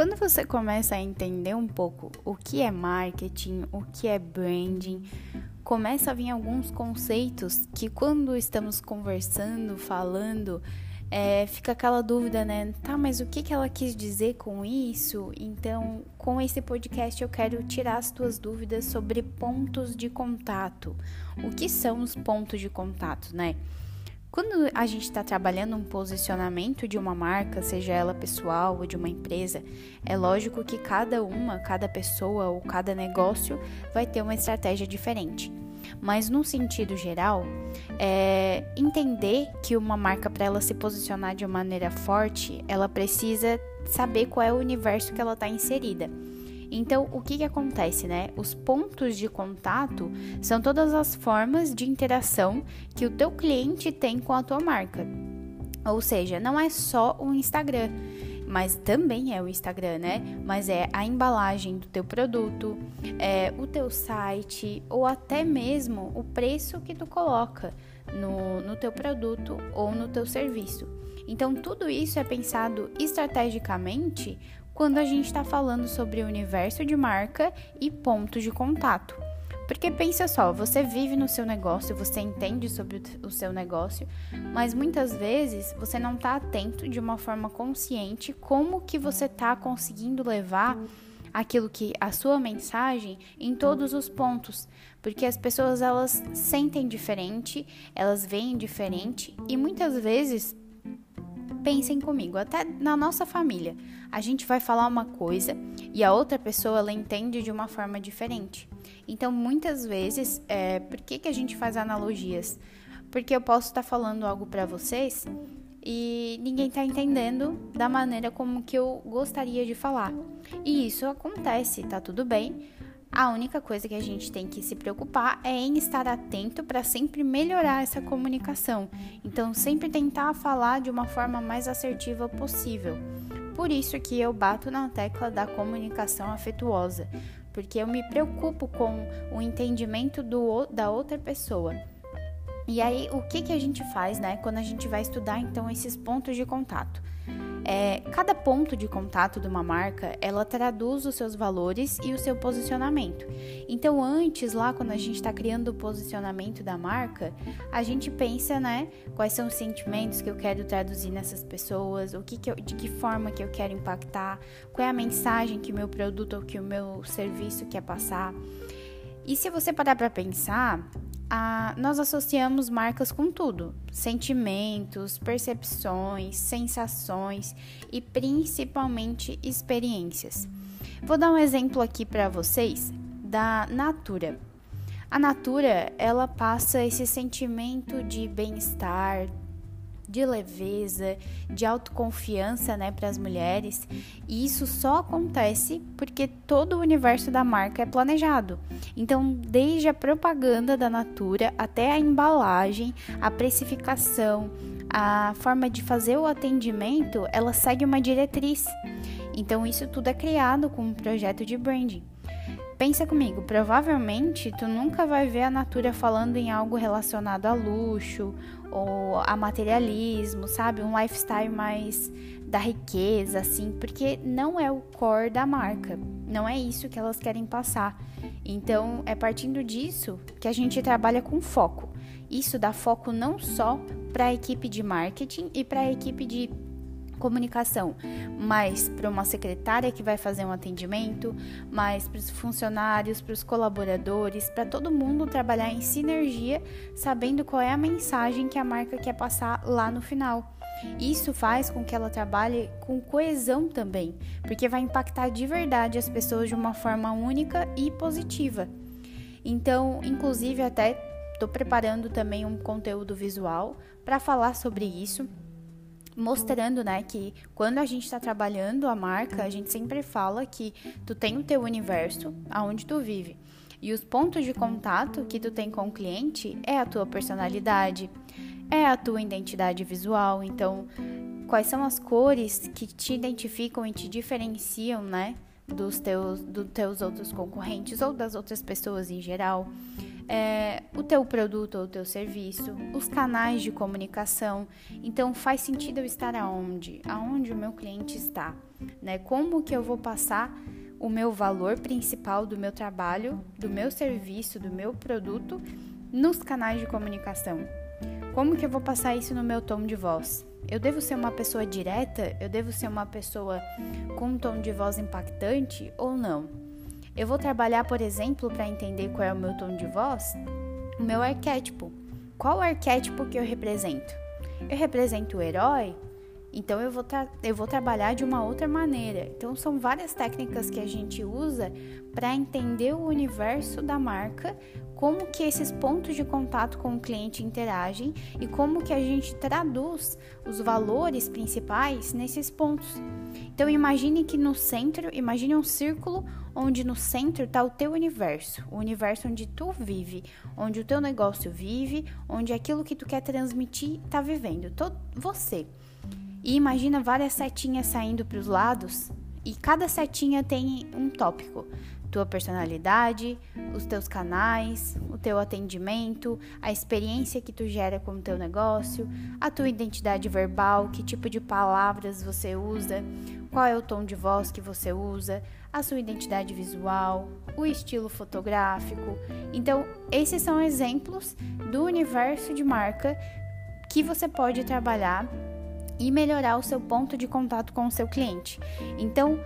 Quando você começa a entender um pouco o que é marketing, o que é branding, começa a vir alguns conceitos que quando estamos conversando, falando, é, fica aquela dúvida, né? Tá, mas o que, que ela quis dizer com isso? Então, com esse podcast, eu quero tirar as tuas dúvidas sobre pontos de contato. O que são os pontos de contato, né? Quando a gente está trabalhando um posicionamento de uma marca, seja ela pessoal ou de uma empresa, é lógico que cada uma, cada pessoa ou cada negócio vai ter uma estratégia diferente. Mas no sentido geral, é entender que uma marca para ela se posicionar de maneira forte, ela precisa saber qual é o universo que ela está inserida. Então, o que, que acontece, né? Os pontos de contato são todas as formas de interação que o teu cliente tem com a tua marca. Ou seja, não é só o Instagram, mas também é o Instagram, né? Mas é a embalagem do teu produto, é o teu site ou até mesmo o preço que tu coloca no, no teu produto ou no teu serviço. Então, tudo isso é pensado estrategicamente quando a gente está falando sobre o universo de marca e pontos de contato. Porque pensa só, você vive no seu negócio, você entende sobre o seu negócio, mas muitas vezes você não está atento de uma forma consciente como que você está conseguindo levar aquilo que a sua mensagem em todos os pontos, porque as pessoas elas sentem diferente, elas veem diferente e muitas vezes pensem comigo, até na nossa família, a gente vai falar uma coisa e a outra pessoa ela entende de uma forma diferente. Então, muitas vezes, é, por que, que a gente faz analogias? Porque eu posso estar falando algo para vocês e ninguém está entendendo da maneira como que eu gostaria de falar. E isso acontece, tá tudo bem. A única coisa que a gente tem que se preocupar é em estar atento para sempre melhorar essa comunicação. Então, sempre tentar falar de uma forma mais assertiva possível. Por isso que eu bato na tecla da comunicação afetuosa, porque eu me preocupo com o entendimento do, da outra pessoa. E aí, o que, que a gente faz, né, quando a gente vai estudar então esses pontos de contato? É, cada ponto de contato de uma marca, ela traduz os seus valores e o seu posicionamento. Então, antes, lá quando a gente está criando o posicionamento da marca, a gente pensa, né, quais são os sentimentos que eu quero traduzir nessas pessoas, o que, que eu, de que forma que eu quero impactar, qual é a mensagem que o meu produto ou que o meu serviço quer passar. E se você parar para pensar, a, nós associamos marcas com tudo: sentimentos, percepções, sensações e principalmente experiências. Vou dar um exemplo aqui para vocês da Natura. A Natura, ela passa esse sentimento de bem-estar, de leveza, de autoconfiança, né, para as mulheres. E isso só acontece porque todo o universo da marca é planejado. Então, desde a propaganda da Natura até a embalagem, a precificação, a forma de fazer o atendimento, ela segue uma diretriz. Então, isso tudo é criado com um projeto de branding. Pensa comigo, provavelmente tu nunca vai ver a Natura falando em algo relacionado a luxo ou a materialismo, sabe? Um lifestyle mais da riqueza, assim, porque não é o core da marca, não é isso que elas querem passar. Então, é partindo disso que a gente trabalha com foco. Isso dá foco não só para a equipe de marketing e para a equipe de comunicação, mais para uma secretária que vai fazer um atendimento, mais para os funcionários, para os colaboradores, para todo mundo trabalhar em sinergia, sabendo qual é a mensagem que a marca quer passar lá no final. Isso faz com que ela trabalhe com coesão também, porque vai impactar de verdade as pessoas de uma forma única e positiva. Então, inclusive, até estou preparando também um conteúdo visual para falar sobre isso mostrando, né, que quando a gente está trabalhando a marca, a gente sempre fala que tu tem o teu universo aonde tu vive. E os pontos de contato que tu tem com o cliente é a tua personalidade, é a tua identidade visual. Então, quais são as cores que te identificam e te diferenciam, né, dos teus, dos teus outros concorrentes ou das outras pessoas em geral? É, o teu produto ou o teu serviço, os canais de comunicação. Então, faz sentido eu estar aonde? Aonde o meu cliente está, né? Como que eu vou passar o meu valor principal do meu trabalho, do meu serviço, do meu produto nos canais de comunicação? Como que eu vou passar isso no meu tom de voz? Eu devo ser uma pessoa direta? Eu devo ser uma pessoa com um tom de voz impactante ou não? Eu vou trabalhar, por exemplo, para entender qual é o meu tom de voz, o meu arquétipo. Qual arquétipo que eu represento? Eu represento o herói, então eu vou, eu vou trabalhar de uma outra maneira. Então são várias técnicas que a gente usa para entender o universo da marca, como que esses pontos de contato com o cliente interagem e como que a gente traduz os valores principais nesses pontos. Então imagine que no centro, imagine um círculo onde no centro está o teu universo, o universo onde tu vive, onde o teu negócio vive, onde aquilo que tu quer transmitir está vivendo, todo você. E imagina várias setinhas saindo para os lados e cada setinha tem um tópico tua personalidade, os teus canais, o teu atendimento, a experiência que tu gera com o teu negócio, a tua identidade verbal, que tipo de palavras você usa, qual é o tom de voz que você usa, a sua identidade visual, o estilo fotográfico. Então, esses são exemplos do universo de marca que você pode trabalhar e melhorar o seu ponto de contato com o seu cliente. Então,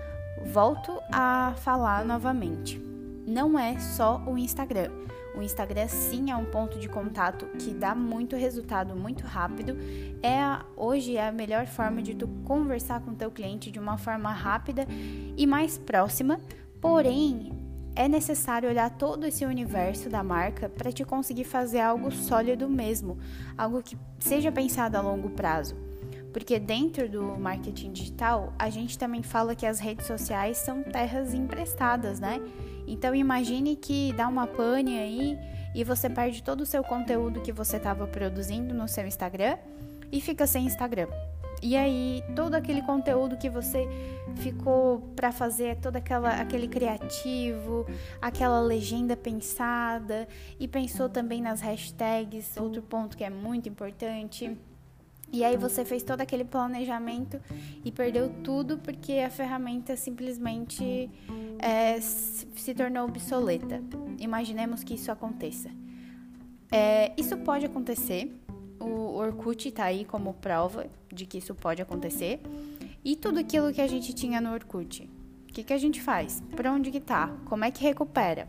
volto a falar novamente. Não é só o Instagram. O Instagram sim é um ponto de contato que dá muito resultado muito rápido. É hoje é a melhor forma de tu conversar com teu cliente de uma forma rápida e mais próxima. Porém, é necessário olhar todo esse universo da marca para te conseguir fazer algo sólido mesmo, algo que seja pensado a longo prazo. Porque dentro do marketing digital, a gente também fala que as redes sociais são terras emprestadas, né? Então imagine que dá uma pane aí e você perde todo o seu conteúdo que você estava produzindo no seu Instagram e fica sem Instagram. E aí todo aquele conteúdo que você ficou para fazer todo aquela, aquele criativo, aquela legenda pensada e pensou também nas hashtags, outro ponto que é muito importante e aí você fez todo aquele planejamento e perdeu tudo porque a ferramenta simplesmente é, se tornou obsoleta. Imaginemos que isso aconteça. É, isso pode acontecer. O Orkut está aí como prova de que isso pode acontecer. E tudo aquilo que a gente tinha no Orkut. O que, que a gente faz? Para onde que tá? Como é que recupera?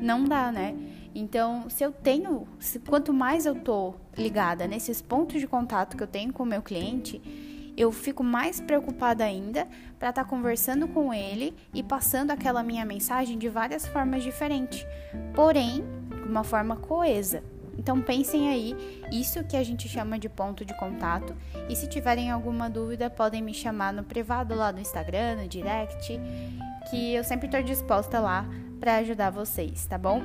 Não dá, né? Então, se eu tenho, se, quanto mais eu tô ligada nesses pontos de contato que eu tenho com o meu cliente, eu fico mais preocupada ainda para estar tá conversando com ele e passando aquela minha mensagem de várias formas diferentes, porém, de uma forma coesa. Então pensem aí, isso que a gente chama de ponto de contato. E se tiverem alguma dúvida, podem me chamar no privado lá no Instagram, no direct, que eu sempre estou disposta lá para ajudar vocês, tá bom?